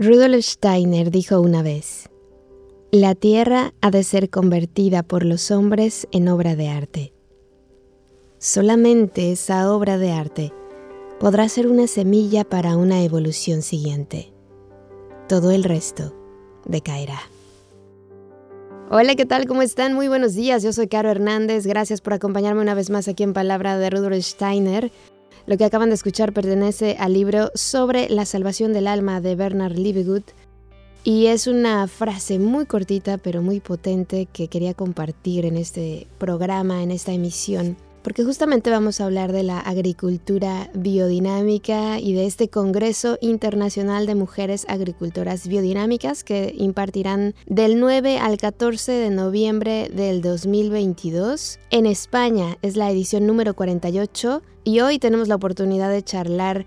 Rudolf Steiner dijo una vez, La tierra ha de ser convertida por los hombres en obra de arte. Solamente esa obra de arte podrá ser una semilla para una evolución siguiente. Todo el resto decaerá. Hola, ¿qué tal? ¿Cómo están? Muy buenos días. Yo soy Caro Hernández. Gracias por acompañarme una vez más aquí en Palabra de Rudolf Steiner. Lo que acaban de escuchar pertenece al libro Sobre la salvación del alma de Bernard Liebgut y es una frase muy cortita pero muy potente que quería compartir en este programa, en esta emisión porque justamente vamos a hablar de la agricultura biodinámica y de este Congreso Internacional de Mujeres Agricultoras Biodinámicas que impartirán del 9 al 14 de noviembre del 2022. En España es la edición número 48 y hoy tenemos la oportunidad de charlar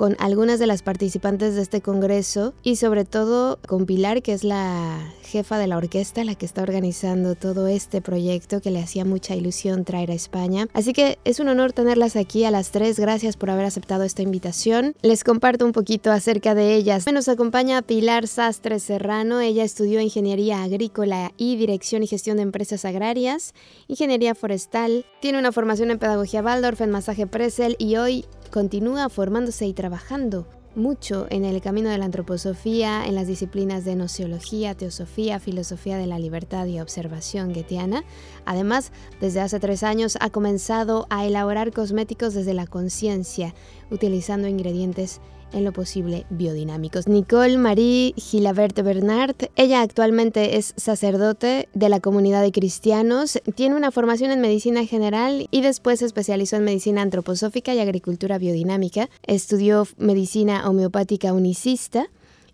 con algunas de las participantes de este congreso y sobre todo con Pilar, que es la jefa de la orquesta, la que está organizando todo este proyecto que le hacía mucha ilusión traer a España. Así que es un honor tenerlas aquí a las tres. Gracias por haber aceptado esta invitación. Les comparto un poquito acerca de ellas. Nos acompaña Pilar Sastre Serrano. Ella estudió Ingeniería Agrícola y Dirección y Gestión de Empresas Agrarias, Ingeniería Forestal. Tiene una formación en Pedagogía Waldorf, en Masaje Presel y hoy continúa formándose y trabajando mucho en el camino de la antroposofía, en las disciplinas de nociología, teosofía, filosofía de la libertad y observación getiana. Además, desde hace tres años ha comenzado a elaborar cosméticos desde la conciencia, utilizando ingredientes en lo posible biodinámicos. Nicole Marie Gilabert Bernard, ella actualmente es sacerdote de la comunidad de cristianos, tiene una formación en medicina general y después se especializó en medicina antroposófica y agricultura biodinámica. Estudió medicina homeopática unicista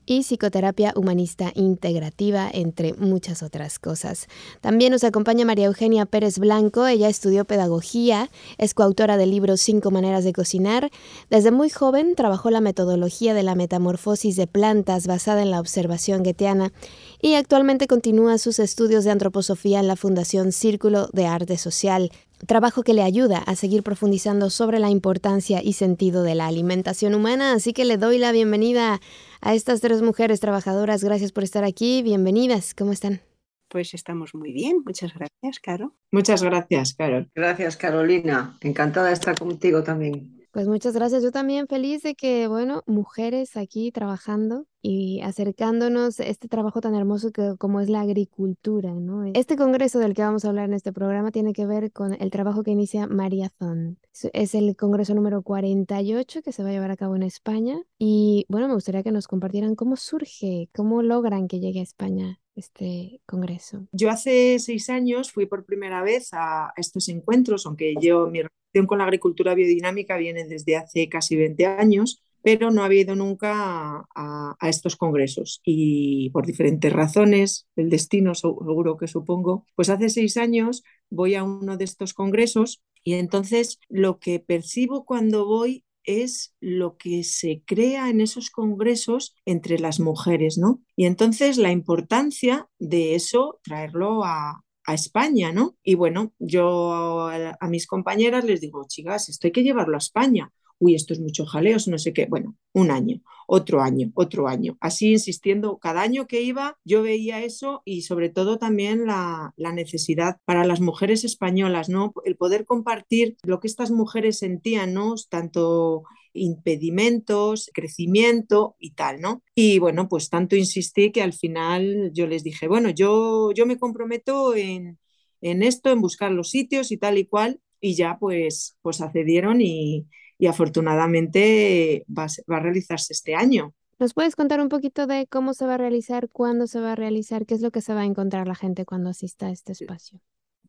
y psicoterapia humanista integrativa, entre muchas otras cosas. También nos acompaña María Eugenia Pérez Blanco, ella estudió pedagogía, es coautora del libro Cinco maneras de cocinar. Desde muy joven trabajó la metodología de la metamorfosis de plantas basada en la observación guetiana y actualmente continúa sus estudios de antroposofía en la Fundación Círculo de Arte Social trabajo que le ayuda a seguir profundizando sobre la importancia y sentido de la alimentación humana, así que le doy la bienvenida a estas tres mujeres trabajadoras. Gracias por estar aquí, bienvenidas, ¿cómo están? Pues estamos muy bien, muchas gracias, Caro. Muchas gracias, Carol. Gracias, Carolina. Encantada de estar contigo también. Pues muchas gracias. Yo también feliz de que, bueno, mujeres aquí trabajando y acercándonos a este trabajo tan hermoso que, como es la agricultura, ¿no? Este congreso del que vamos a hablar en este programa tiene que ver con el trabajo que inicia María Zon. Es el congreso número 48 que se va a llevar a cabo en España. Y bueno, me gustaría que nos compartieran cómo surge, cómo logran que llegue a España este congreso? Yo hace seis años fui por primera vez a estos encuentros, aunque yo mi con la agricultura biodinámica viene desde hace casi 20 años, pero no había ido nunca a, estos congresos y por diferentes razones, el destino seguro que supongo, pues hace seis años voy a uno de estos congresos y entonces lo que percibo cuando voy es lo que se crea en esos congresos entre las mujeres, ¿no? Y entonces la importancia de eso, traerlo a, España, ¿no? Y bueno, yo a, a mis compañeras les digo, chicas, esto hay que llevarlo a España uy, esto es mucho jaleo, no sé qué. Bueno, un año, otro año, otro año. Así insistiendo, cada año que iba yo veía eso y sobre todo también la, necesidad para las mujeres españolas, ¿no? El poder compartir lo que estas mujeres sentían, ¿no? Tanto impedimentos, crecimiento y tal, ¿no? Y bueno, pues tanto insistí que al final yo les dije, bueno, yo, yo me comprometo en, en esto, en buscar los sitios y tal y cual, y ya pues, pues accedieron y, y afortunadamente va a, realizarse este año. ¿Nos puedes contar un poquito de cómo se va a realizar, cuándo se va a realizar, qué es lo que se va a encontrar la gente cuando asista a este espacio?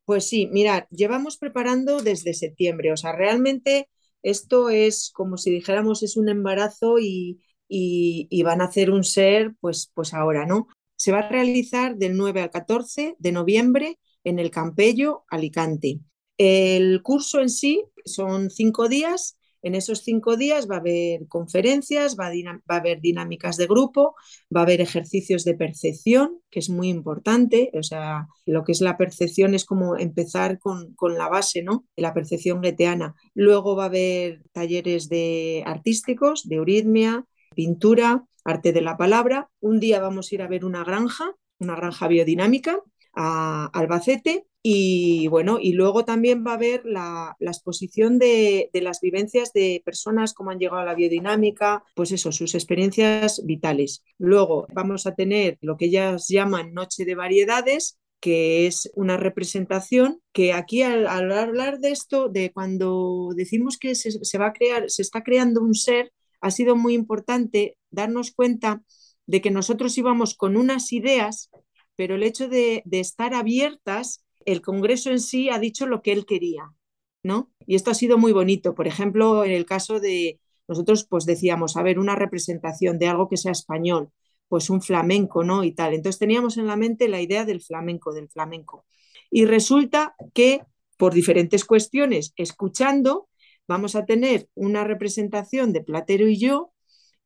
Pues sí, mira, llevamos preparando desde septiembre, o sea, realmente esto es como si dijéramos es un embarazo y, y, van a hacer un ser pues, pues ahora, ¿no? Se va a realizar del 9 al 14 de noviembre en el Campello, Alicante. El curso en sí son cinco días en esos cinco días va a haber conferencias, va a, haber dinámicas de grupo, va a haber ejercicios de percepción, que es muy importante. O sea, lo que es la percepción es como empezar con, la base, ¿no? La percepción goetheana. Luego va a haber talleres de artísticos, de euritmia, pintura, arte de la palabra. Un día vamos a ir a ver una granja, una granja biodinámica a Albacete y bueno, y luego también va a haber la, exposición de, las vivencias de personas, cómo han llegado a la biodinámica, pues eso, sus experiencias vitales. Luego vamos a tener lo que ellas llaman Noche de Variedades, que es una representación que aquí al, hablar de esto, de cuando decimos que se, va a crear, se está creando un ser, ha sido muy importante darnos cuenta de que nosotros íbamos con unas ideas, pero el hecho de estar abiertas, el Congreso en sí ha dicho lo que él quería, ¿no? Y esto ha sido muy bonito. Por ejemplo, en el caso de nosotros, pues decíamos, a ver, una representación de algo que sea español, pues un flamenco, ¿no? Y tal. Entonces teníamos en la mente la idea del flamenco, del flamenco. Y resulta que por diferentes cuestiones, escuchando, vamos a tener una representación de Platero y yo,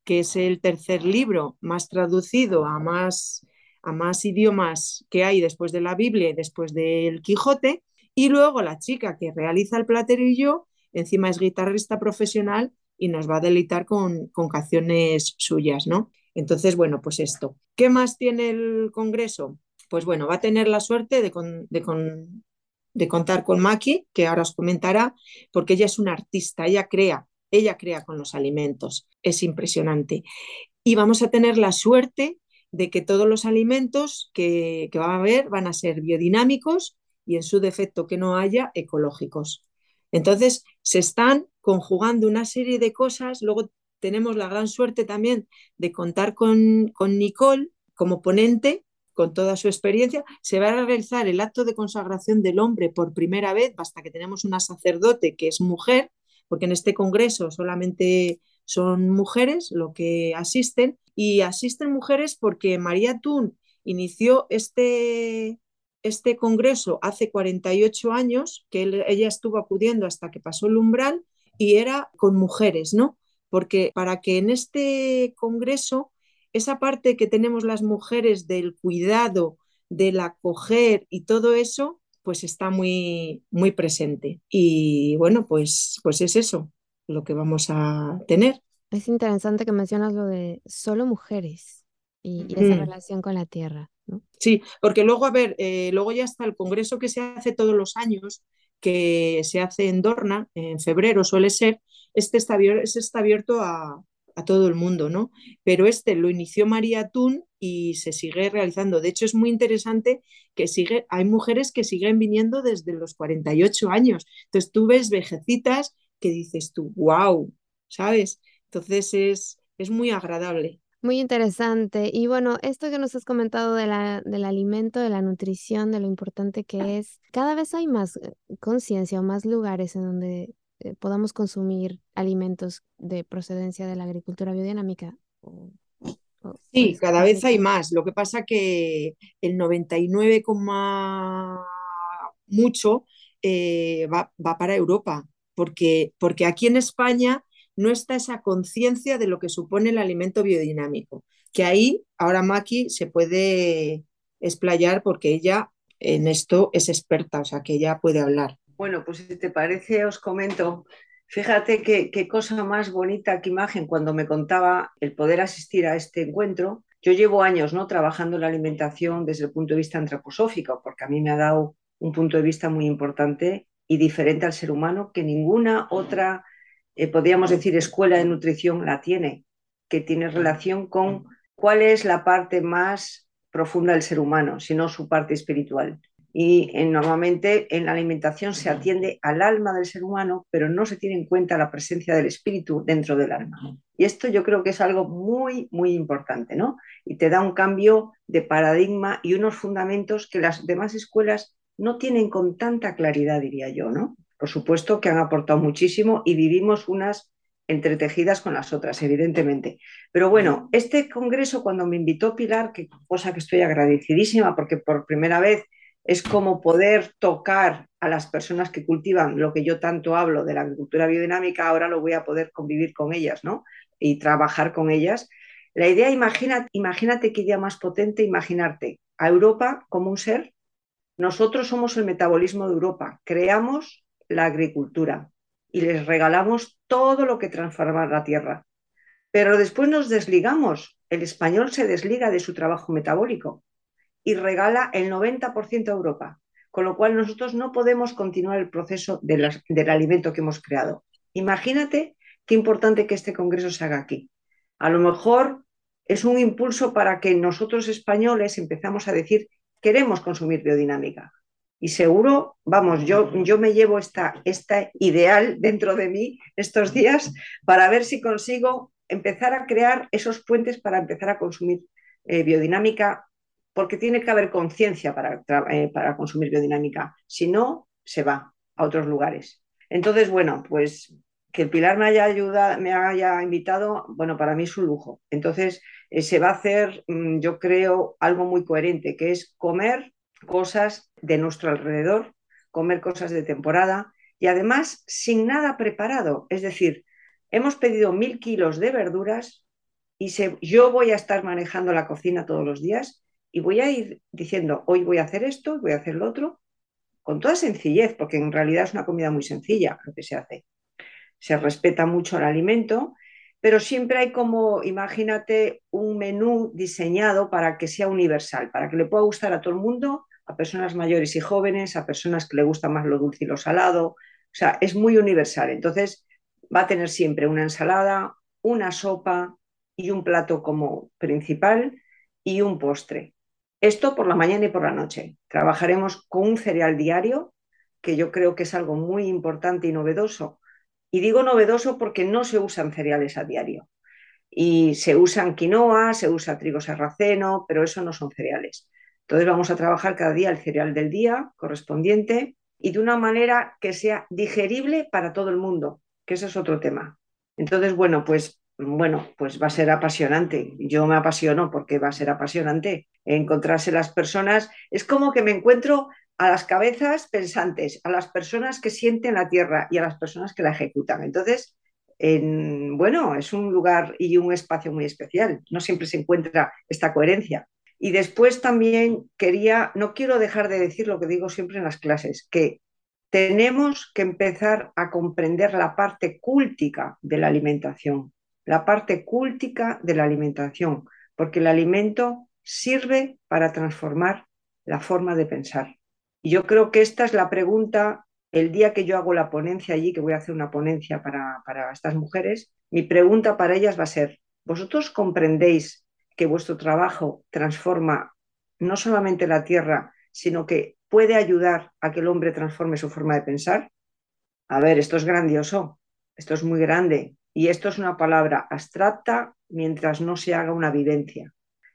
que es el tercer libro más traducido a más, a más idiomas que hay después de la Biblia y después del Quijote. Y luego la chica que realiza el yo, encima es guitarrista profesional y nos va a deleitar con, con canciones suyas, ¿no? Entonces, bueno, pues esto. ¿Qué más tiene el Congreso? Pues bueno, va a tener la suerte de, de, contar con Maki, que ahora os comentará, porque ella es una artista, ella crea, ella crea con los alimentos, es impresionante. Y vamos a tener la suerte de que todos los alimentos que, que va a haber van a ser biodinámicos y en su defecto que no haya ecológicos. Entonces, se están conjugando una serie de cosas, luego tenemos la gran suerte también de contar con, con Nicole como ponente, con toda su experiencia. Se va a realizar el acto de consagración del hombre por primera vez, hasta que tenemos una sacerdote que es mujer, porque en este congreso solamente son mujeres lo que asisten, y asisten mujeres porque María Tun inició este, este congreso hace 48 años, que ella estuvo acudiendo hasta que pasó el umbral, y era con mujeres, ¿no? porque para que en este Congreso esa parte que tenemos las mujeres del cuidado, del acoger y todo eso, pues está muy, muy presente. Y bueno, pues, pues es eso lo que vamos a tener. Es interesante que mencionas lo de solo mujeres y, esa relación con la tierra. ¿no? Sí, porque luego, a ver, eh, luego ya está el congreso que se hace todos los años, que se hace en Dorna, en febrero suele ser, este está, está abierto a, todo el mundo, ¿no? Pero este lo inició María Tun y se sigue realizando. De hecho, es muy interesante que sigue, hay mujeres que siguen viniendo desde los 48 años. Entonces tú ves vejecitas que dices tú, wow, ¿sabes? Entonces es, es muy agradable. Muy interesante. Y bueno, esto que nos has comentado de la, del alimento, de la nutrición, de lo importante que es, cada vez hay más eh, conciencia o más lugares en donde eh, podamos consumir alimentos de procedencia de la agricultura biodinámica? sí, pues, cada vez hay más. Lo que pasa que el 99, mucho eh, va, para Europa, porque, porque aquí en España no está esa conciencia de lo que supone el alimento biodinámico, que ahí ahora Maki se puede explayar porque ella en esto es experta, o sea que ella puede hablar. Bueno, pues si te parece, os comento. Fíjate qué, cosa más bonita, qué imagen cuando me contaba el poder asistir a este encuentro. Yo llevo años ¿no? trabajando en la alimentación desde el punto de vista antroposófico, porque a mí me ha dado un punto de vista muy importante y diferente al ser humano que ninguna otra, eh, podríamos decir, escuela de nutrición la tiene, que tiene relación con cuál es la parte más profunda del ser humano, sino su parte espiritual y normalmente en la alimentación se atiende al alma del ser humano, pero no se tiene en cuenta la presencia del espíritu dentro del alma. Y esto yo creo que es algo muy, muy importante, ¿no? Y te da un cambio de paradigma y unos fundamentos que las demás escuelas no tienen con tanta claridad, diría yo, ¿no? Por supuesto que han aportado muchísimo y vivimos unas entretejidas con las otras, evidentemente. Pero bueno, este congreso cuando me invitó Pilar, que cosa que estoy agradecidísima porque por primera vez es como poder tocar a las personas que cultivan lo que yo tanto hablo de la agricultura biodinámica, ahora lo voy a poder convivir con ellas, ¿no? Y trabajar con ellas. La idea, imagina, imagínate qué idea más potente, imaginarte a Europa como un ser. Nosotros somos el metabolismo de Europa, creamos la agricultura y les regalamos todo lo que transforma la tierra. Pero después nos desligamos el español se desliga de su trabajo metabólico y regala el 90% a Europa, con lo cual nosotros no podemos continuar el proceso del alimento que hemos creado. Imagínate qué importante que este congreso se haga aquí. A lo mejor es un impulso para que nosotros españoles empezamos a decir queremos consumir biodinámica. Y seguro, vamos, yo, yo me llevo esta, esta ideal dentro de mí estos días para ver si consigo empezar a crear esos puentes para empezar a consumir eh, biodinámica, porque tiene que haber conciencia para, eh, para consumir biodinámica. Si no, se va a otros lugares. Entonces, bueno, pues que el Pilar me haya ayudado, me haya invitado, bueno, para mí es un lujo. Entonces, eh, se va a hacer, mm, yo creo, algo muy coherente, que es comer cosas de nuestro alrededor, comer cosas de temporada y además sin nada preparado. Es decir, hemos pedido mil kilos de verduras y yo voy a estar manejando la cocina todos los días y voy a ir diciendo, hoy voy a hacer esto, voy a hacer lo otro, con toda sencillez, porque en realidad es una comida muy sencilla lo que se hace. Se respeta mucho el alimento, pero siempre hay como, imagínate, un menú diseñado para que sea universal, para que le pueda gustar a todo el mundo a personas mayores y jóvenes, a personas que le gusta más lo dulce y lo salado. O sea, es muy universal. Entonces, va a tener siempre una ensalada, una sopa y un plato como principal y un postre. Esto por la mañana y por la noche. Trabajaremos con un cereal diario, que yo creo que es algo muy importante y novedoso. Y digo novedoso porque no se usan cereales a diario. Y se usan quinoa, se usa trigo sarraceno, pero eso no son cereales. Entonces vamos a trabajar cada día el cereal del día correspondiente y de una manera que sea digerible para todo el mundo, que ese es otro tema. Entonces, bueno, pues bueno, pues va a ser apasionante. Yo me apasiono porque va a ser apasionante encontrarse las personas. Es como que me encuentro a las cabezas pensantes, a las personas que sienten la tierra y a las personas que la ejecutan. Entonces, bueno, es un lugar y un espacio muy especial. No siempre se encuentra esta coherencia. Y después también quería, no quiero dejar de decir lo que digo siempre en las clases, que tenemos que empezar a comprender la parte cúltica de la alimentación, la parte cúltica de la alimentación, porque el alimento sirve para transformar la forma de pensar. Y yo creo que esta es la pregunta, el día que yo hago la ponencia allí, que voy a hacer una ponencia para, para estas mujeres, mi pregunta para ellas va a ser, ¿vosotros comprendéis vuestro trabajo transforma no solamente la tierra, sino que puede ayudar a que el hombre transforme su forma de pensar? A ver, esto es grandioso, esto es muy grande y esto es una palabra abstracta mientras no se haga una vivencia.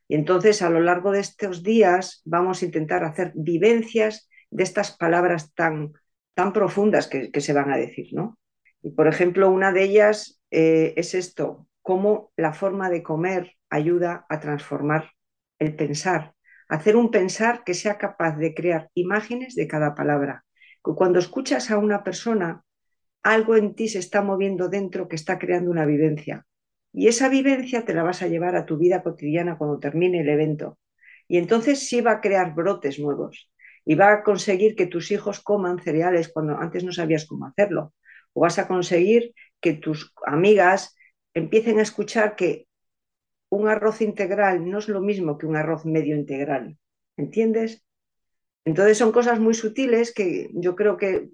Y entonces a lo largo de estos días vamos a intentar hacer vivencias de estas palabras tan, tan profundas que, se van a decir, ¿no? Y por ejemplo, una de ellas eh, es esto, cómo la forma de comer ayuda a transformar el pensar, hacer un pensar que sea capaz de crear imágenes de cada palabra. Cuando escuchas a una persona, algo en ti se está moviendo dentro que está creando una vivencia. Y esa vivencia te la vas a llevar a tu vida cotidiana cuando termine el evento. Y entonces sí va a crear brotes nuevos y va a conseguir que tus hijos coman cereales cuando antes no sabías cómo hacerlo. O vas a conseguir que tus amigas empiecen a escuchar que un arroz integral no es lo mismo que un arroz medio integral, ¿entiendes? Entonces son cosas muy sutiles que yo creo que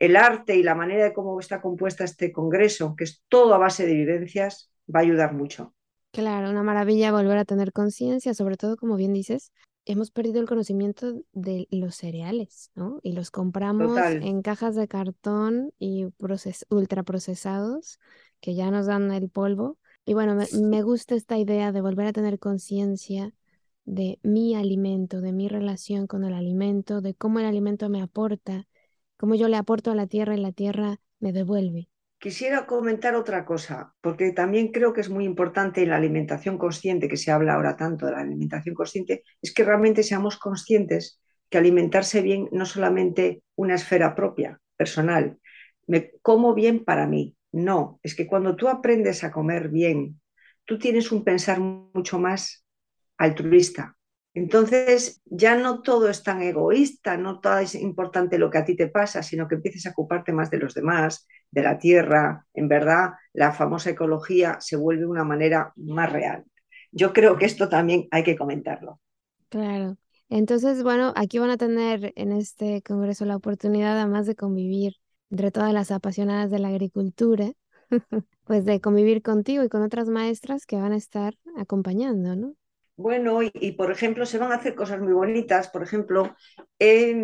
el arte y la manera de cómo está compuesta este congreso, que es todo a base de vivencias, va a ayudar mucho. Claro, una maravilla volver a tener conciencia, sobre todo como bien dices, hemos perdido el conocimiento de los cereales, ¿no? Y los compramos en cajas de cartón y ultraprocesados que ya nos dan el polvo y bueno, me, gusta esta idea de volver a tener conciencia de mi alimento, de mi relación con el alimento, de cómo el alimento me aporta, cómo yo le aporto a la tierra y la tierra me devuelve. Quisiera comentar otra cosa, porque también creo que es muy importante en la alimentación consciente, que se habla ahora tanto de la alimentación consciente, es que realmente seamos conscientes que alimentarse bien no solamente una esfera propia, personal, me como bien para mí, no, es que cuando tú aprendes a comer bien, tú tienes un pensar mucho más altruista. Entonces ya no todo es tan egoísta, no todo es importante lo que a ti te pasa, sino que empieces a ocuparte más de los demás, de la tierra. En verdad, la famosa ecología se vuelve una manera más real. yo creo que esto también hay que comentarlo. Claro. Entonces, bueno, aquí van a tener en este congreso la oportunidad, además de convivir entre todas las apasionadas de la agricultura, pues de convivir contigo y con otras maestras que van a estar acompañando, ¿no? Bueno, y, por ejemplo, se van a hacer cosas muy bonitas. Por ejemplo, he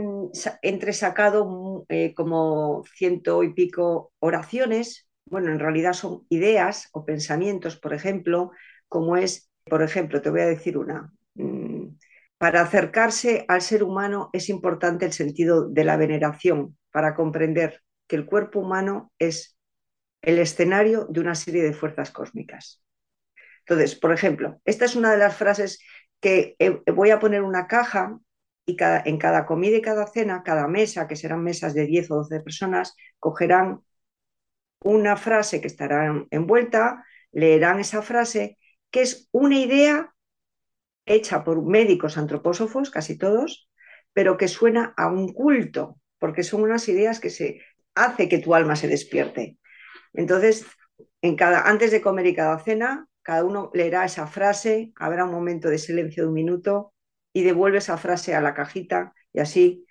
entresacado eh, como ciento y pico oraciones. Bueno, en realidad son ideas o pensamientos, por ejemplo, como es, por ejemplo, te voy a decir una. Mm, para acercarse al ser humano es importante el sentido de la veneración, para comprender que el cuerpo humano es el escenario de una serie de fuerzas cósmicas. Entonces, por ejemplo, esta es una de las frases que eh, voy a poner una caja y en cada comida y cada cena, cada mesa, que serán mesas de 10 o 12 personas, cogerán una frase que estará envuelta, leerán esa frase, que es una idea hecha por médicos antropósofos, casi todos, pero que suena a un culto, porque son unas ideas que se hace que tu alma se despierte. Entonces, en cada, antes de comer y cada cena, cada uno leerá esa frase, habrá un momento de silencio de un minuto y devuelve esa frase a la cajita y así,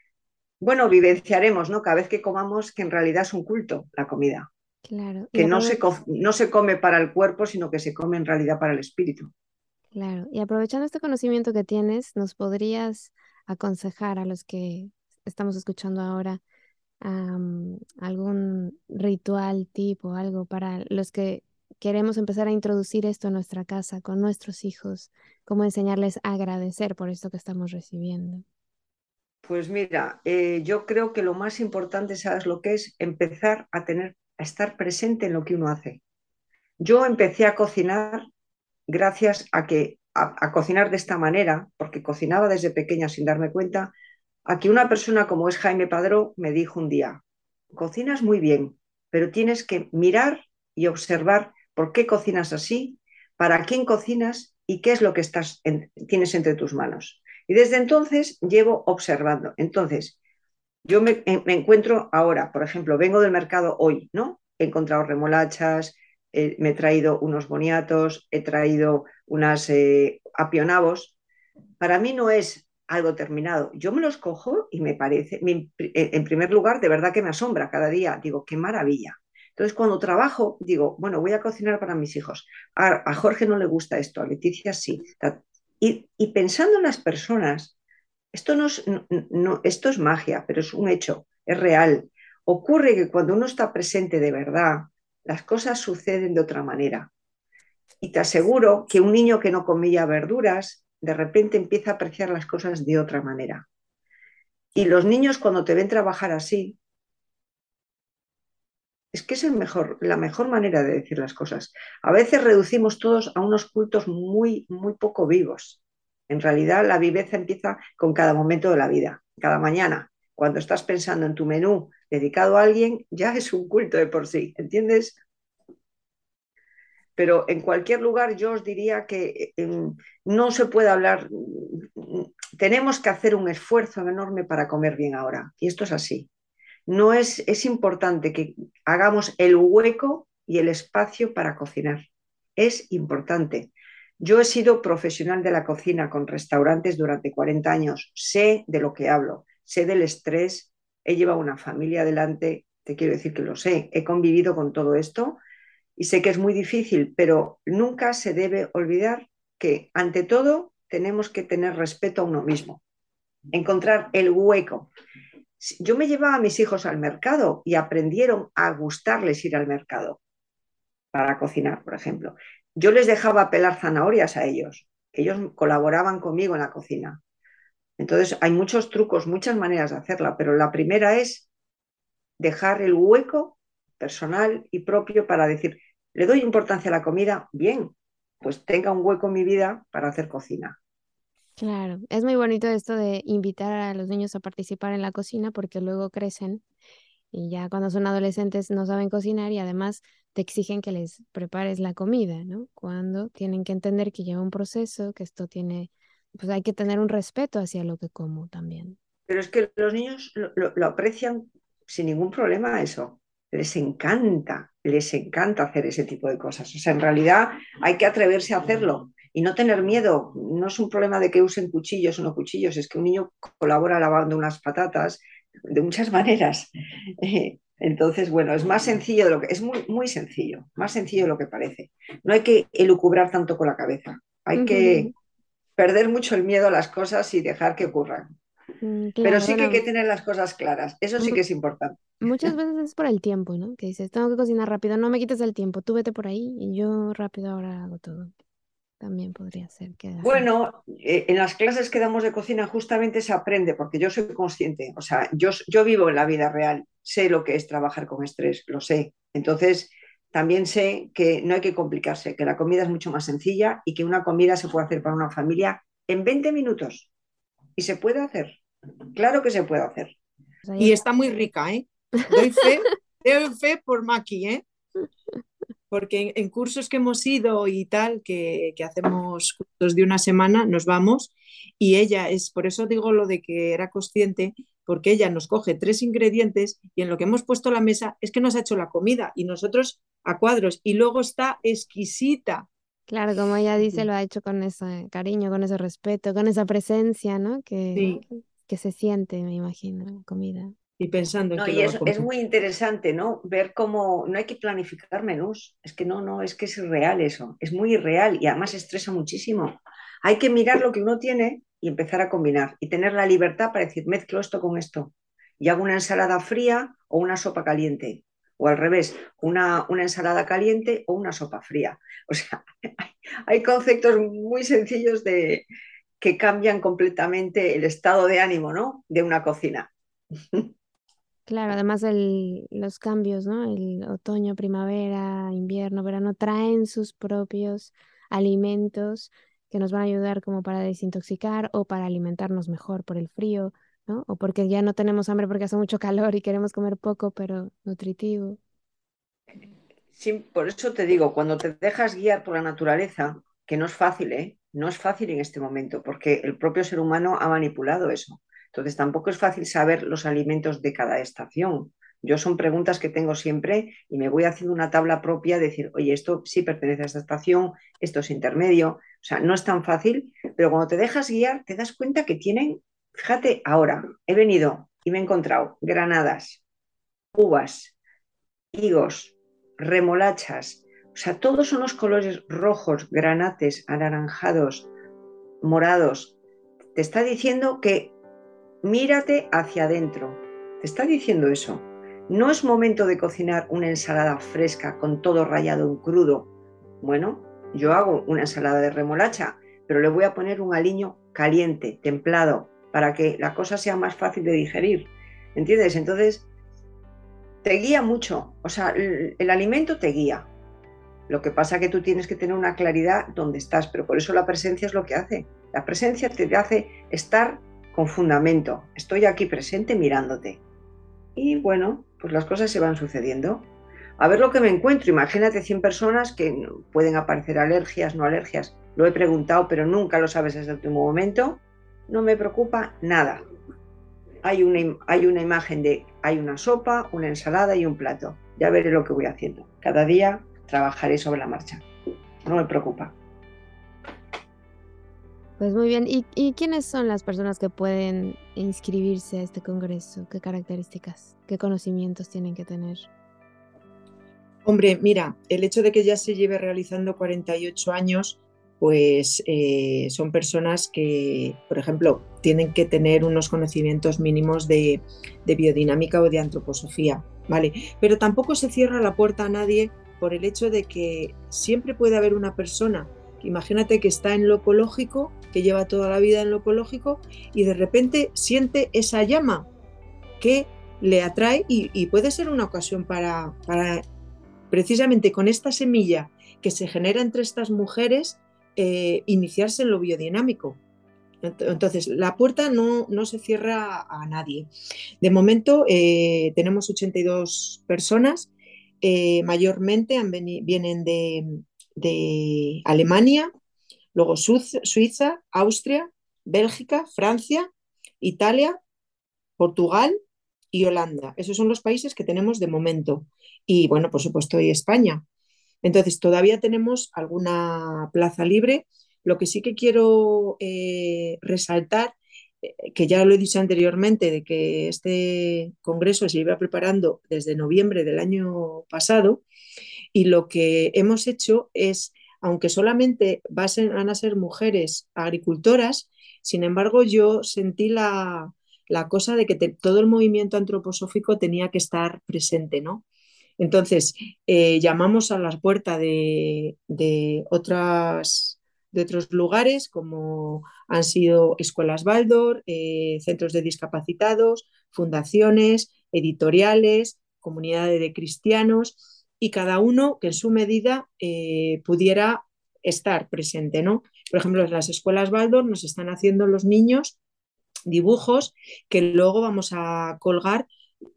bueno, vivenciaremos, ¿no? Cada vez que comamos que en realidad es un culto la comida. Claro. Que no se, no se come para el cuerpo, sino que se come en realidad para el espíritu. Claro. Y aprovechando este conocimiento que tienes, ¿nos podrías aconsejar a los que estamos escuchando ahora algún ritual tipo, algo para los que queremos empezar a introducir esto en nuestra casa con nuestros hijos, cómo enseñarles a agradecer por esto que estamos recibiendo. Pues mira, eh, yo creo que lo más importante, ¿sabes lo que es? Empezar a tener, a estar presente en lo que uno hace. Yo empecé a cocinar gracias a que a, cocinar de esta manera, porque cocinaba desde pequeña sin darme cuenta, a que una persona como es Jaime Padró me dijo un día, cocinas muy bien, pero tienes que mirar y observar por qué cocinas así, para quién cocinas y qué es lo que estás tienes entre tus manos. Y desde entonces llevo observando. Entonces, yo me, encuentro ahora, por ejemplo, vengo del mercado hoy, ¿no? He encontrado remolachas, eh, me he traído unos boniatos, he traído unas eh, apionavos. Para mí no es algo terminado. Yo me los cojo y me parece, en primer lugar, de verdad que me asombra cada día. Digo, qué maravilla. Entonces, cuando trabajo, digo, bueno, voy a cocinar para mis hijos. A, Jorge no le gusta esto, a Leticia sí. Y, pensando en las personas, esto, no no, esto es magia, pero es un hecho, es real. Ocurre que cuando uno está presente de verdad, las cosas suceden de otra manera. Y te aseguro que un niño que no comía verduras, de repente empieza a apreciar las cosas de otra manera. Y los niños cuando te ven trabajar así, es que es la mejor manera de decir las cosas. A veces reducimos todos a unos cultos muy, muy poco vivos. En realidad, la viveza empieza con cada momento de la vida, cada mañana. Cuando estás pensando en tu menú dedicado a alguien, ya es un culto de por sí, ¿entiendes? Pero en cualquier lugar yo os diría que em, no se puede hablar, tenemos que hacer un esfuerzo enorme para comer bien ahora. Y esto es así no es, es importante que hagamos el hueco y el espacio para cocinar. Es importante. Yo he sido profesional de la cocina con restaurantes durante 40 años. Sé de lo que hablo, sé del estrés, he llevado una familia adelante, te quiero decir que lo sé, he convivido con todo esto y sé que es muy difícil, pero nunca se debe olvidar que ante todo tenemos que tener respeto a uno mismo, encontrar el hueco yo me llevaba a mis hijos al mercado y aprendieron a gustarles ir al mercado para cocinar, por ejemplo. Yo les dejaba pelar zanahorias a ellos. Ellos colaboraban conmigo en la cocina. Entonces, hay muchos trucos, muchas maneras de hacerla, pero la primera es dejar el hueco personal y propio para decir, ¿le doy importancia a la comida? Bien, pues tenga un hueco en mi vida para hacer cocina. Claro, es muy bonito esto de invitar a los niños a participar en la cocina porque luego crecen y ya cuando son adolescentes no saben cocinar y además te exigen que les prepares la comida, ¿no? Cuando tienen que entender que lleva un proceso, que esto tiene, pues hay que tener un respeto hacia lo que como también. Pero es que los niños lo, aprecian sin ningún problema eso. Les encanta, les encanta hacer ese tipo de cosas. O sea, en realidad hay que atreverse a hacerlo y no tener miedo. No es un problema de que usen cuchillos o no cuchillos, es que un niño colabora lavando unas patatas de muchas maneras. Entonces, bueno, es más sencillo de lo que es muy, muy sencillo, más sencillo de lo que parece. No hay que elucubrar tanto con la cabeza, hay que perder mucho el miedo a las cosas y dejar que ocurran. Mm, Pero sí que hay que tener las cosas claras, eso sí que es importante. Muchas veces es por el tiempo, ¿no? Que dices, tengo que cocinar rápido, no me quites el tiempo, tú vete por ahí y yo rápido ahora hago todo. También podría ser que... Bueno, eh, en las clases que damos de cocina justamente se aprende, porque yo soy consciente, o sea, yo, yo vivo en la vida real, sé lo que es trabajar con estrés, lo sé. Entonces, también sé que no hay que complicarse, que la comida es mucho más sencilla y que una comida se puede hacer para una familia en 20 minutos. Y se puede hacer. Claro que se puede hacer. Y está muy rica, ¿eh? Doy fe, doy fe por Maki, ¿eh? Porque en, cursos que hemos ido y tal, que, que, hacemos cursos de una semana, nos vamos y ella es, por eso digo lo de que era consciente, porque ella nos coge tres ingredientes y en lo que hemos puesto la mesa es que nos ha hecho la comida y nosotros a cuadros y luego está exquisita. Claro, como ella dice, lo ha hecho con ese cariño, con ese respeto, con esa presencia, ¿no? Que, que se siente, me imagino, la comida. Y pensando en no, y es, es, muy interesante, ¿no? Ver cómo no hay que planificar menús. Es que no, no, es que es irreal eso. Es muy irreal y además estresa muchísimo. Hay que mirar lo que uno tiene y empezar a combinar y tener la libertad para decir, mezclo esto con esto y hago una ensalada fría o una sopa caliente o al revés, una, una, ensalada caliente o una sopa fría. O sea, hay conceptos muy sencillos de, que cambian completamente el estado de ánimo ¿no? de una cocina. Claro, además el, los cambios, ¿no? El otoño, primavera, invierno, verano, traen sus propios alimentos que nos van a ayudar como para desintoxicar o para alimentarnos mejor por el frío, ¿no? O porque ya no tenemos hambre porque hace mucho calor y queremos comer poco, pero nutritivo. Sí, por eso te digo, cuando te dejas guiar por la naturaleza, que no es fácil, ¿eh? No es fácil en este momento, porque el propio ser humano ha manipulado eso. Entonces tampoco es fácil saber los alimentos de cada estación. Yo son preguntas que tengo siempre y me voy haciendo una tabla propia, de decir, oye, esto sí pertenece a esta estación, esto es intermedio. O sea, no es tan fácil, pero cuando te dejas guiar, te das cuenta que tienen Fíjate, ahora he venido y me he encontrado granadas, uvas, higos, remolachas, o sea, todos son los colores rojos, granates, anaranjados, morados. Te está diciendo que mírate hacia adentro. Te está diciendo eso. No es momento de cocinar una ensalada fresca con todo rayado en crudo. Bueno, yo hago una ensalada de remolacha, pero le voy a poner un aliño caliente, templado, para que la cosa sea más fácil de digerir. ¿Entiendes? Entonces, te guía mucho. O sea, el, alimento te guía. Lo que pasa es que tú tienes que tener una claridad donde estás, pero por eso la presencia es lo que hace. La presencia te hace estar con fundamento. Estoy aquí presente mirándote. Y bueno, pues las cosas se van sucediendo. A ver lo que me encuentro. Imagínate 100 personas que pueden aparecer alergias, no alergias. Lo he preguntado, pero nunca lo sabes desde el último momento no me preocupa nada. Hay una, hay una imagen de, hay una sopa, una ensalada y un plato. Ya veré lo que voy haciendo. Cada día trabajaré sobre la marcha. No me preocupa. Pues muy bien. ¿Y, ¿Y, quiénes son las personas que pueden inscribirse a este congreso? ¿Qué características, qué conocimientos tienen que tener? Hombre, mira, el hecho de que ya se lleve realizando 48 años pues eh, son personas que, por ejemplo, tienen que tener unos conocimientos mínimos de, biodinámica o de antroposofía, ¿vale? Pero tampoco se cierra la puerta a nadie por el hecho de que siempre puede haber una persona, imagínate que está en lo ecológico, que lleva toda la vida en lo ecológico y de repente siente esa llama que le atrae y, puede ser una ocasión para, precisamente con esta semilla que se genera entre estas mujeres, eh, iniciarse en lo biodinámico. Entonces, la puerta no, no se cierra a nadie. De momento, eh, tenemos 82 personas, eh, mayormente vienen de, Alemania, luego Suiza, Austria, Bélgica, Francia, Italia, Portugal y Holanda. Esos son los países que tenemos de momento. Y bueno, por supuesto, y España. Entonces, todavía tenemos alguna plaza libre Lo que sí que quiero eh, resaltar, que ya lo he dicho anteriormente, de que este congreso se iba preparando desde noviembre del año pasado y lo que hemos hecho es, aunque solamente van a ser mujeres agricultoras, sin embargo yo sentí la, cosa de que todo el movimiento antroposófico tenía que estar presente, ¿no? Entonces, eh, llamamos a las puertas de, otras, de otros lugares, como han sido escuelas Baldor, eh, centros de discapacitados, fundaciones, editoriales, comunidades de cristianos, y cada uno que en su medida eh, pudiera estar presente, ¿no? Por ejemplo, en las escuelas Baldor nos están haciendo los niños dibujos que luego vamos a colgar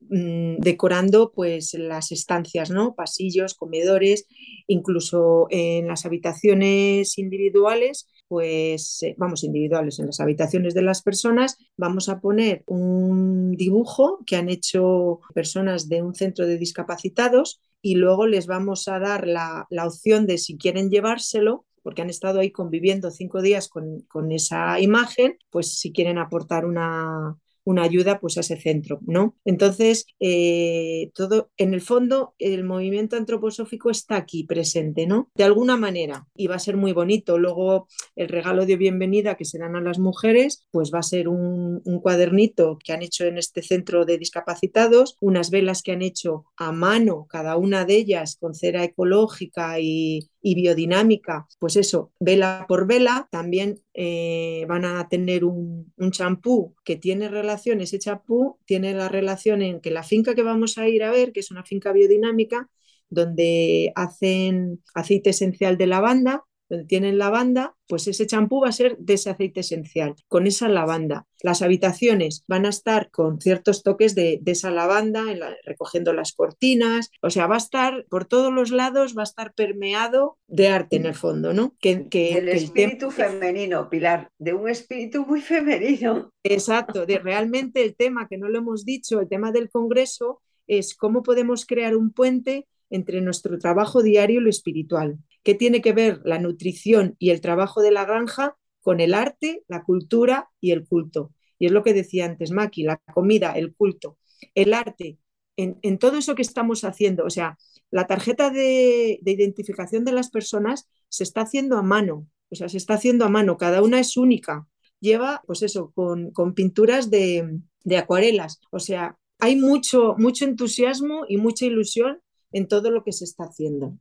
decorando pues las estancias, ¿no? Pasillos, comedores, incluso en las habitaciones individuales, pues eh, vamos individuales, en las habitaciones de las personas vamos a poner un dibujo que han hecho personas de un centro de discapacitados y luego les vamos a dar la, la opción de si quieren llevárselo porque han estado ahí conviviendo cinco días con, con, esa imagen, pues si quieren aportar una, una ayuda pues a ese centro, ¿no? Entonces, eh, todo, en el fondo, el movimiento antroposófico está aquí presente, ¿no? De alguna manera, y va a ser muy bonito. Luego, el regalo de bienvenida que se dan a las mujeres, pues va a ser un, un cuadernito que han hecho en este centro de discapacitados, unas velas que han hecho a mano, cada una de ellas con cera ecológica y, y biodinámica, pues eso, vela por vela, también eh, van a tener un champú que tiene relación, ese champú tiene la relación en que la finca que vamos a ir a ver, que es una finca biodinámica, donde hacen aceite esencial de lavanda, donde tienen lavanda, pues ese champú va a ser de ese aceite esencial, con esa lavanda. Las habitaciones van a estar con ciertos toques de, esa lavanda, recogiendo las cortinas, o sea, va a estar por todos los lados, va a estar permeado de arte en el fondo, ¿no? Que, que el espíritu femenino, Pilar, de un espíritu muy femenino. Exacto, de realmente el tema que no lo hemos dicho, el tema del Congreso, es cómo podemos crear un puente entre nuestro trabajo diario y lo espiritual. ¿Qué tiene que ver la nutrición y el trabajo de la granja con el arte, la cultura y el culto? Y es lo que decía antes Maki, la comida, el culto, el arte, en, todo eso que estamos haciendo. O sea, la tarjeta de, identificación de las personas se está haciendo a mano, o sea, se está haciendo a mano, cada una es única. Lleva, pues eso, con, pinturas de, de, acuarelas. O sea, hay mucho, mucho entusiasmo y mucha ilusión en todo lo que se está haciendo.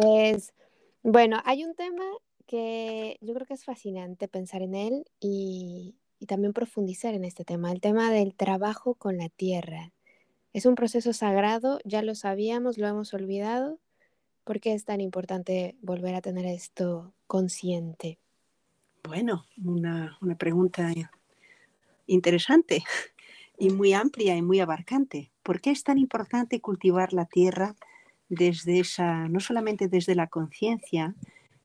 Pues bueno, hay un tema que yo creo que es fascinante pensar en él y, también profundizar en este tema, el tema del trabajo con la tierra. Es un proceso sagrado, ya lo sabíamos, lo hemos olvidado. ¿Por qué es tan importante volver a tener esto consciente? Bueno, una, una pregunta interesante y muy amplia y muy abarcante. ¿Por qué es tan importante cultivar la tierra desde esa, no solamente desde la conciencia,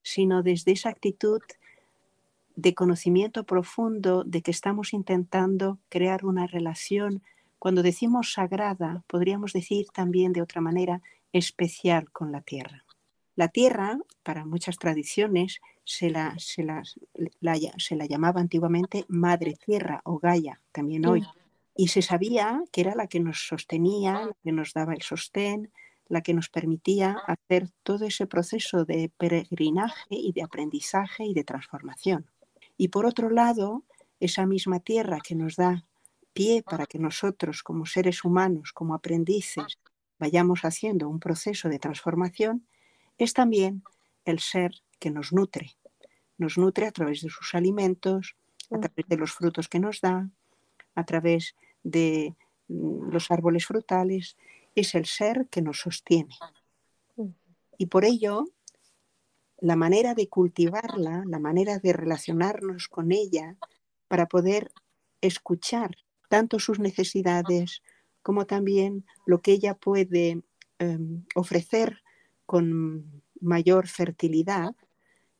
sino desde esa actitud de conocimiento profundo de que estamos intentando crear una relación, cuando decimos sagrada, podríamos decir también de otra manera especial con la tierra. La tierra, para muchas tradiciones, se la, se la, se la llamaba antiguamente madre tierra o Gaia, también hoy. Y se sabía que era la que nos sostenía, la que nos daba el sostén, la que nos permitía hacer todo ese proceso de peregrinaje y de aprendizaje y de transformación. Y por otro lado, esa misma tierra que nos da pie para que nosotros como seres humanos, como aprendices, vayamos haciendo un proceso de transformación, es también el ser que nos nutre. Nos nutre a través de sus alimentos, a través de los frutos que nos da, a través de mm, los árboles frutales es el ser que nos sostiene. Y por ello, la manera de cultivarla, la manera de relacionarnos con ella, para poder escuchar tanto sus necesidades como también lo que ella puede em, ofrecer con mayor fertilidad,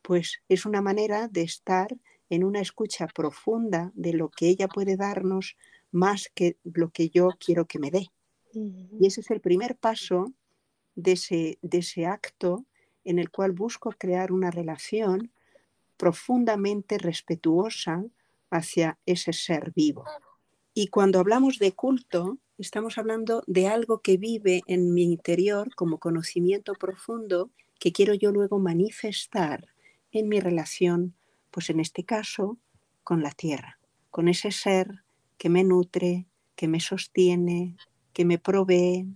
pues es una manera de estar en una escucha profunda de lo que ella puede darnos más que lo que yo quiero que me dé. Y ese es el primer paso de ese, ese acto en el cual busco crear una relación profundamente respetuosa hacia ese ser vivo. Y cuando hablamos de culto, estamos hablando de algo que vive en mi interior como conocimiento profundo que quiero yo luego manifestar en mi relación, pues en este caso, con la tierra, con ese ser que me nutre, que me sostiene, que me provee.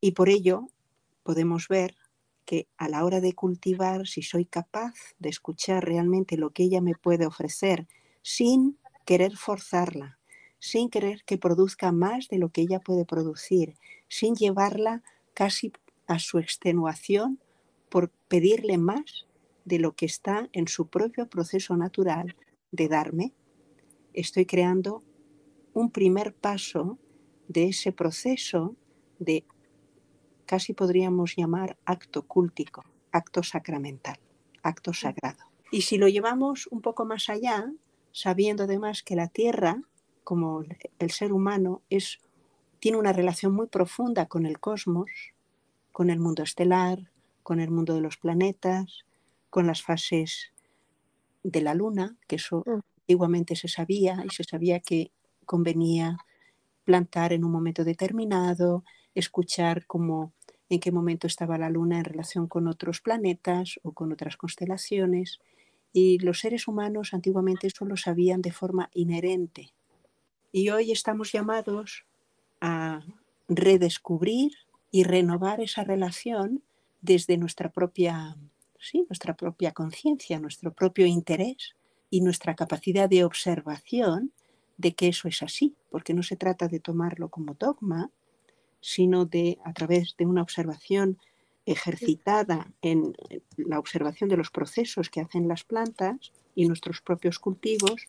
Y por ello podemos ver que a la hora de cultivar, si soy capaz de escuchar realmente lo que ella me puede ofrecer sin querer forzarla, sin querer que produzca más de lo que ella puede producir, sin llevarla casi a su extenuación por pedirle más de lo que está en su propio proceso natural de darme, estoy creando un primer paso de ese proceso de casi podríamos llamar acto cúltico, acto sacramental, acto sagrado. Y si lo llevamos un poco más allá, sabiendo además que la tierra, como el ser humano, es, tiene una relación muy profunda con el cosmos, con el mundo estelar, con el mundo de los planetas, con las fases de la luna, que eso mm. igualmente se sabía y se sabía que convenía plantar en un momento determinado, escuchar cómo, en qué momento estaba la luna en relación con otros planetas o con otras constelaciones. Y los seres humanos antiguamente eso lo sabían de forma inherente. Y hoy estamos llamados a redescubrir y renovar esa relación desde nuestra propia, sí, nuestra propia conciencia, nuestro propio interés y nuestra capacidad de observación de que eso es así, porque no se trata de tomarlo como dogma, sino de, a través de una observación ejercitada en la observación de los procesos que hacen las plantas y nuestros propios cultivos,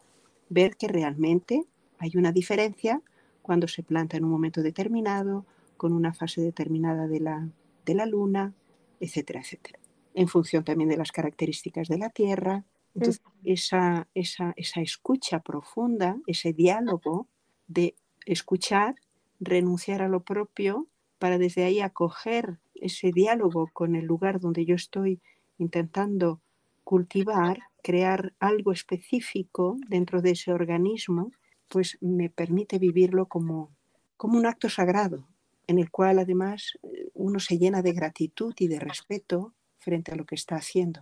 ver que realmente hay una diferencia cuando se planta en un momento determinado, con una fase determinada de la, de la luna, etcétera, etcétera. En función también de las características de la tierra, entonces, esa, esa, esa escucha profunda, ese diálogo de escuchar, renunciar a lo propio, para desde ahí acoger ese diálogo con el lugar donde yo estoy intentando cultivar, crear algo específico dentro de ese organismo, pues me permite vivirlo como, como un acto sagrado, en el cual además uno se llena de gratitud y de respeto frente a lo que está haciendo.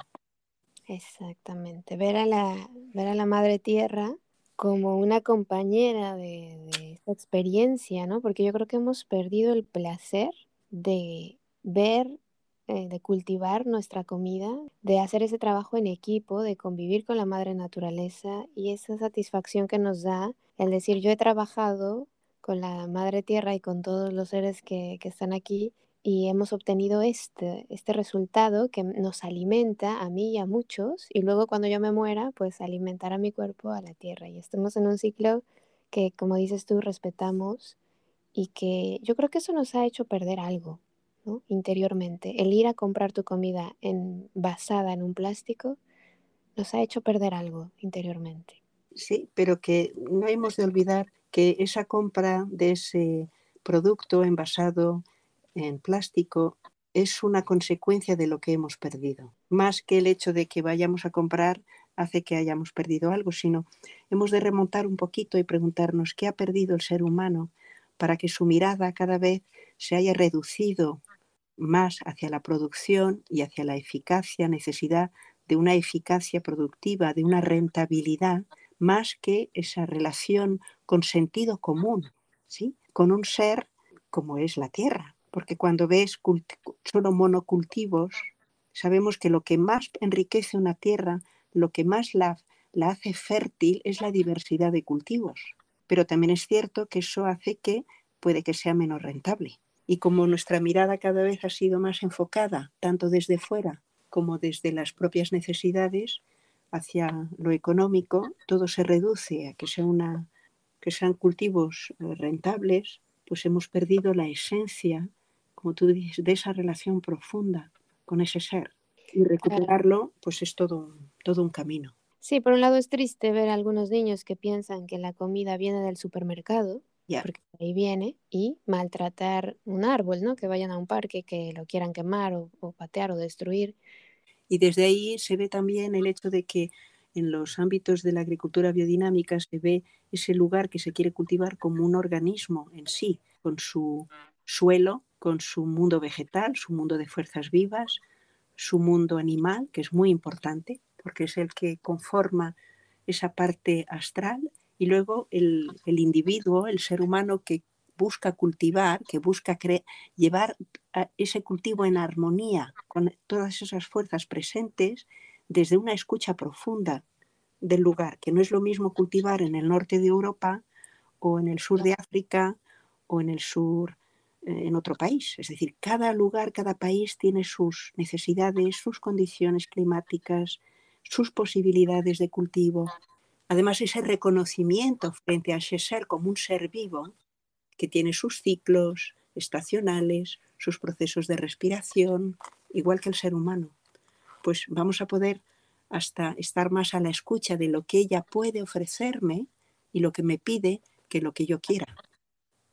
Exactamente, ver a la, ver a la Madre Tierra como una compañera de, esta experiencia, ¿no? Porque yo creo que hemos perdido el placer de ver, eh, de cultivar nuestra comida, de hacer ese trabajo en equipo, de convivir con la Madre Naturaleza y esa satisfacción que nos da el decir, yo he trabajado con la Madre Tierra y con todos los seres que, que están aquí y hemos obtenido este, este resultado que nos alimenta a mí y a muchos y luego cuando yo me muera pues alimentar a mi cuerpo a la tierra y estamos en un ciclo que como dices tú respetamos y que yo creo que eso nos ha hecho perder algo ¿no? interiormente el ir a comprar tu comida en, basada en un plástico nos ha hecho perder algo interiormente sí pero que no hemos de olvidar que esa compra de ese producto envasado en plástico es una consecuencia de lo que hemos perdido. Más que el hecho de que vayamos a comprar hace que hayamos perdido algo, sino hemos de remontar un poquito y preguntarnos qué ha perdido el ser humano para que su mirada cada vez se haya reducido más hacia la producción y hacia la eficacia, necesidad de una eficacia productiva, de una rentabilidad, más que esa relación con sentido común, ¿sí? con un ser como es la Tierra, porque cuando ves solo monocultivos, sabemos que lo que más enriquece una tierra, lo que más la, la hace fértil es la diversidad de cultivos. Pero también es cierto que eso hace que puede que sea menos rentable. Y como nuestra mirada cada vez ha sido más enfocada, tanto desde fuera como desde las propias necesidades, hacia lo económico, todo se reduce a que, que sean cultivos eh, rentables, pues hemos perdido la esencia como tú dices, de esa relación profunda con ese ser. Y recuperarlo, pues es todo, todo un camino. Sí, por un lado es triste ver a algunos niños que piensan que la comida viene del supermercado, porque ahí viene, y maltratar un árbol, ¿no? Que vayan a un parque, que lo quieran quemar o, o patear o destruir. Y desde ahí se ve también el hecho de que en los ámbitos de la agricultura biodinámica se ve ese lugar que se quiere cultivar como un organismo en sí, con su suelo, con su mundo vegetal, su mundo de fuerzas vivas, su mundo animal, que es muy importante, porque es el que conforma esa parte astral, y luego el, individuo, el ser humano que busca cultivar, que busca llevar ese cultivo en armonía con todas esas fuerzas presentes desde una escucha profunda del lugar, que no es lo mismo cultivar en el norte de Europa o en el sur de África o en el sur en otro país. Es decir, cada lugar, cada país tiene sus necesidades, sus condiciones climáticas, sus posibilidades de cultivo. Además, ese reconocimiento frente a ese ser como un ser vivo que tiene sus ciclos estacionales, sus procesos de respiración, igual que el ser humano. Pues vamos a poder hasta estar más a la escucha de lo que ella puede ofrecerme y lo que me pide que lo que yo quiera.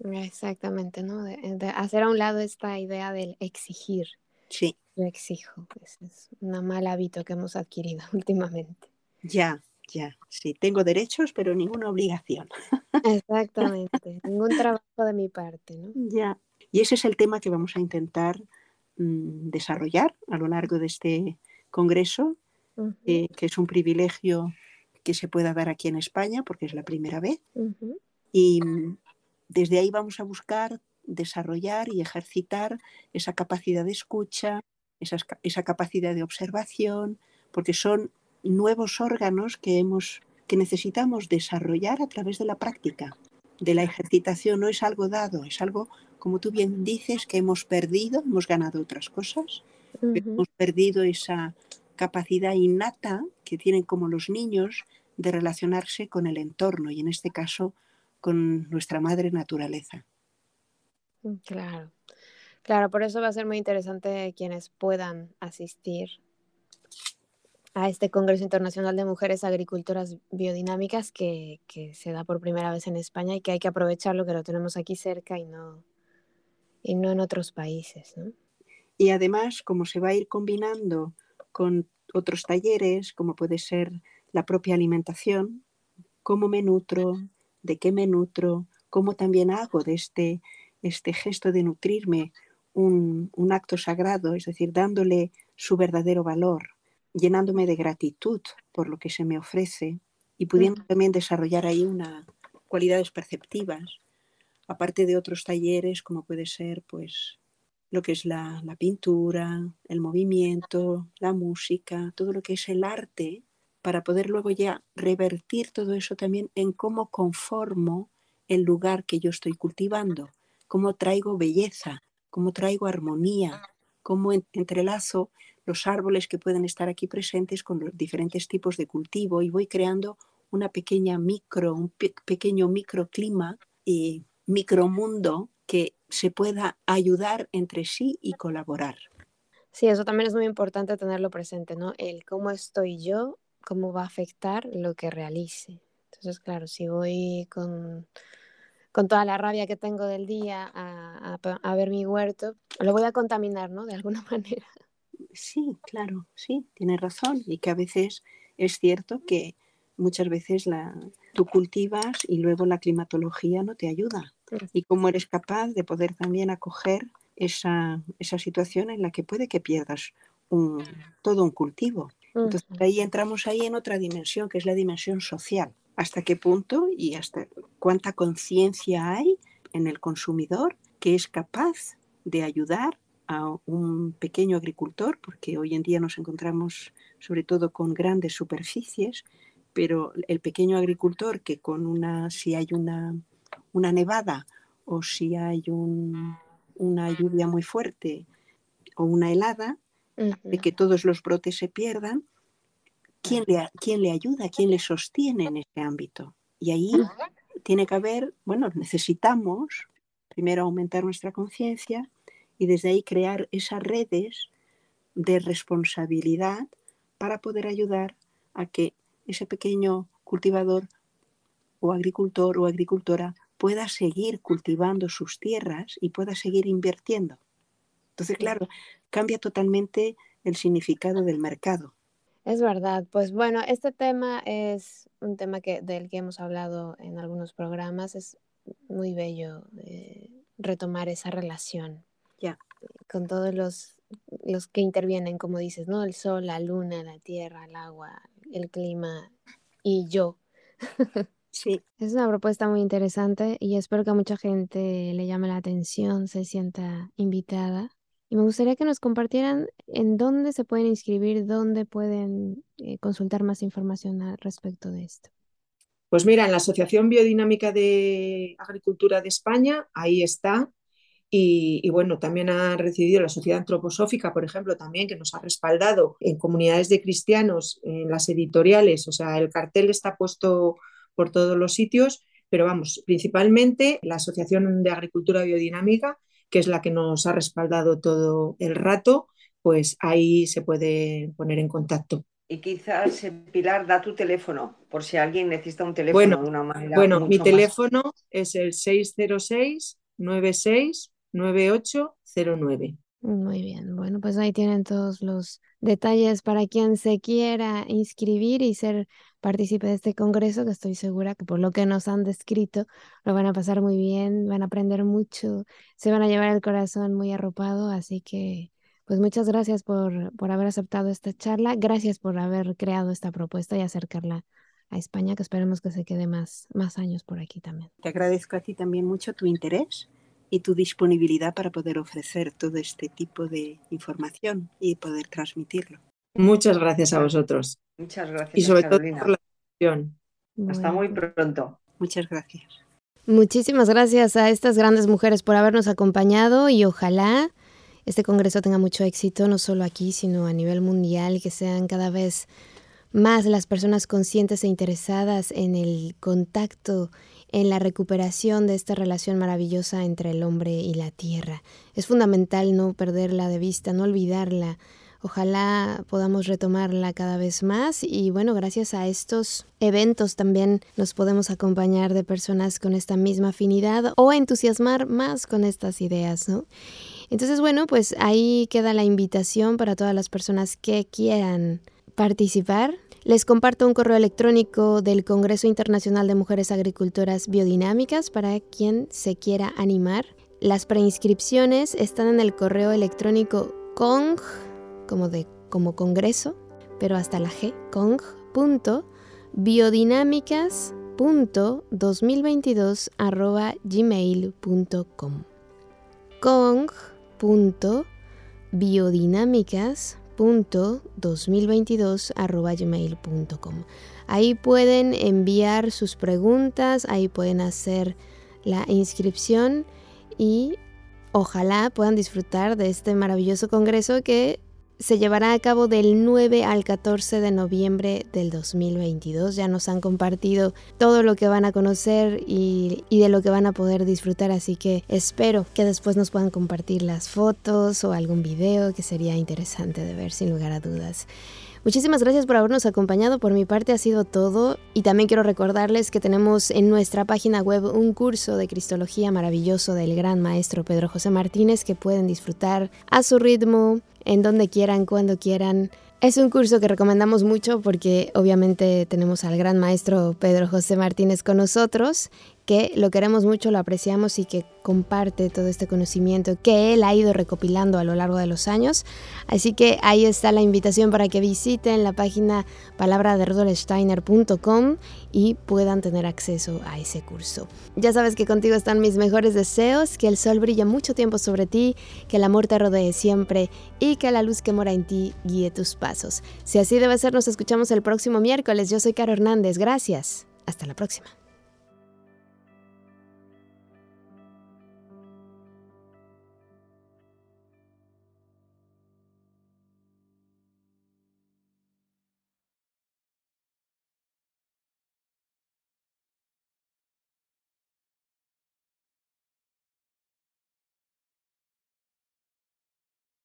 Exactamente, ¿no? De, hacer a un lado esta idea del exigir. Sí. Yo exijo. es un mal hábito que hemos adquirido últimamente. Ya, ya. Sí, tengo derechos, pero ninguna obligación. Exactamente. Ningún trabajo de mi parte, ¿no? Ya. Y ese es el tema que vamos a intentar mm, desarrollar a lo largo de este congreso, eh, que es un privilegio que se pueda dar aquí en España, porque es la primera vez. Y mm, desde ahí vamos a buscar desarrollar y ejercitar esa capacidad de escucha, esa, capacidad de observación, porque son nuevos órganos que, hemos, que necesitamos desarrollar a través de la práctica, de la ejercitación. No es algo dado, es algo, como tú bien dices, que hemos perdido, hemos ganado otras cosas, hemos perdido esa capacidad innata que tienen como los niños de relacionarse con el entorno y en este caso con nuestra madre naturaleza. Mm, claro, claro, por eso va a ser muy interesante quienes puedan asistir a este Congreso Internacional de Mujeres Agricultoras Biodinámicas que, se da por primera vez en España y que hay que aprovecharlo, que lo tenemos aquí cerca y no, y no en otros países. Y además, como se va a ir combinando con otros talleres, como puede ser la propia alimentación, cómo me nutro, de qué me nutro, cómo también hago de este, este gesto de nutrirme un, acto sagrado, es decir, dándole su verdadero valor, llenándome de gratitud por lo que se me ofrece y pudiendo también desarrollar ahí unas cualidades perceptivas, aparte de otros talleres como puede ser pues lo que es la, la pintura, el movimiento, la música, todo lo que es el arte para poder luego ya revertir todo eso también en cómo conformo el lugar que yo estoy cultivando, cómo traigo belleza, cómo traigo armonía, cómo entrelazo los árboles que pueden estar aquí presentes con los diferentes tipos de cultivo y voy creando una pequeña micro, un pequeño microclima y micromundo que se pueda ayudar entre sí y colaborar. Sí, eso también es muy importante tenerlo presente, ¿no? El cómo estoy yo cómo va a afectar lo que realice. Entonces, claro, si voy con, con toda la rabia que tengo del día a, a, ver mi huerto, lo voy a contaminar, ¿no? De alguna manera. Sí, claro, sí, tienes razón. Y que a veces es cierto que muchas veces la, tú cultivas y luego la climatología no te ayuda. Y cómo eres capaz de poder también acoger esa, esa situación en la que puede que pierdas un, todo un cultivo. Entonces ahí entramos ahí en otra dimensión, que es la dimensión social. ¿Hasta qué punto y hasta cuánta conciencia hay en el consumidor que es capaz de ayudar a un pequeño agricultor, porque hoy en día nos encontramos sobre todo con grandes superficies, pero el pequeño agricultor que con una, si hay una, una nevada o si hay una lluvia muy fuerte o una helada, de que todos los brotes se pierdan, ¿quién le, quién le ayuda? ¿Quién le sostiene en ese ámbito? Y ahí tiene que haber, bueno, necesitamos primero aumentar nuestra conciencia y desde ahí crear esas redes de responsabilidad para poder ayudar a que ese pequeño cultivador o agricultor o agricultora pueda seguir cultivando sus tierras y pueda seguir invirtiendo. Entonces, claro, cambia totalmente el significado del mercado. Es verdad, pues bueno, este tema es un tema que, del que hemos hablado en algunos programas, es muy bello eh, retomar esa relación Ya. con todos los, los que intervienen, como dices, ¿no? El sol, la luna, la tierra, el agua, el clima y yo. Sí, Es una propuesta muy interesante y espero que a mucha gente le llame la atención, se sienta invitada. Y me gustaría que nos compartieran en dónde se pueden inscribir, dónde pueden eh, consultar más información al respecto de esto. Pues mira, en la Asociación Biodinámica de Agricultura de España, ahí está. Y, y, bueno, también ha recibido la Sociedad Antroposófica, por ejemplo, también que nos ha respaldado en comunidades de cristianos, en las editoriales, o sea, el cartel está puesto por todos los sitios, pero vamos, principalmente la Asociación de Agricultura Biodinámica, que es la que nos ha respaldado todo el rato, pues ahí se puede poner en contacto. Y quizás, eh, Pilar, da tu teléfono, por si alguien necesita un teléfono Bueno, de una manera. Bueno, mi mucho más- teléfono es el 606 96 9809. Muy bien, bueno, pues ahí tienen todos los detalles para quien se quiera inscribir y ser partícipe de este congreso, que estoy segura que por lo que nos han descrito, lo van a pasar muy bien, van a aprender mucho, se van a llevar el corazón muy arropado, así que pues muchas gracias por, por haber aceptado esta charla, gracias por haber creado esta propuesta y acercarla a España, que esperemos que se quede más, más años por aquí también. te agradezco a ti también mucho tu interés y tu disponibilidad para poder ofrecer todo este tipo de información y poder transmitirlo. Muchas gracias a vosotros Muchas gracias, y sobre todo por la atención. Hasta muy pronto. Muchas gracias. Muchísimas gracias a estas grandes mujeres por habernos acompañado y ojalá este congreso tenga mucho éxito, no solo aquí, sino a nivel mundial, que sean cada vez más las personas conscientes e interesadas en el contacto, en la recuperación de esta relación maravillosa entre el hombre y la tierra. Es fundamental no perderla de vista, no olvidarla. Ojalá podamos retomarla cada vez más y bueno, gracias a estos eventos también nos podemos acompañar de personas con esta misma afinidad o entusiasmar más con estas ideas, ¿no? Entonces, bueno, pues ahí queda la invitación para todas las personas que quieran participar. Les comparto un correo electrónico del Congreso Internacional de Mujeres Agricultoras Biodinámicas para quien se quiera animar. Las preinscripciones están en el correo electrónico cong, como de como congreso, pero hasta la G, cong.biodinámicas.2022 arroba gmail.com cong.biodinámicas.2022 arroba gmail.com Ahí pueden enviar sus preguntas, ahí pueden hacer la inscripción y ojalá puedan disfrutar de este maravilloso congreso que se llevará a cabo del 9 al 14 de noviembre del 2022. Ya nos han compartido todo lo que van a conocer y, y, de lo que van a poder disfrutar, así que espero que después nos puedan compartir las fotos o algún video que sería interesante de ver sin lugar a dudas. Muchísimas gracias por habernos acompañado. Por mi parte ha sido todo. Y también quiero recordarles que tenemos en nuestra página web un curso de Cristología maravilloso del gran maestro Pedro José Martínez que pueden disfrutar a su ritmo, en donde quieran, cuando quieran. Es un curso que recomendamos mucho porque obviamente tenemos al gran maestro Pedro José Martínez con nosotros, que lo queremos mucho, lo apreciamos y que comparte todo este conocimiento que él ha ido recopilando a lo largo de los años. Así que ahí está la invitación para que visiten la página palabraderudolsteiner.com y puedan tener acceso a ese curso. Ya sabes que contigo están mis mejores deseos, que el sol brille mucho tiempo sobre ti, que el amor te rodee siempre y que la luz que mora en ti guíe tus pasos. Si así debe ser, nos escuchamos el próximo miércoles. Yo soy Caro Hernández. Gracias. Hasta la próxima.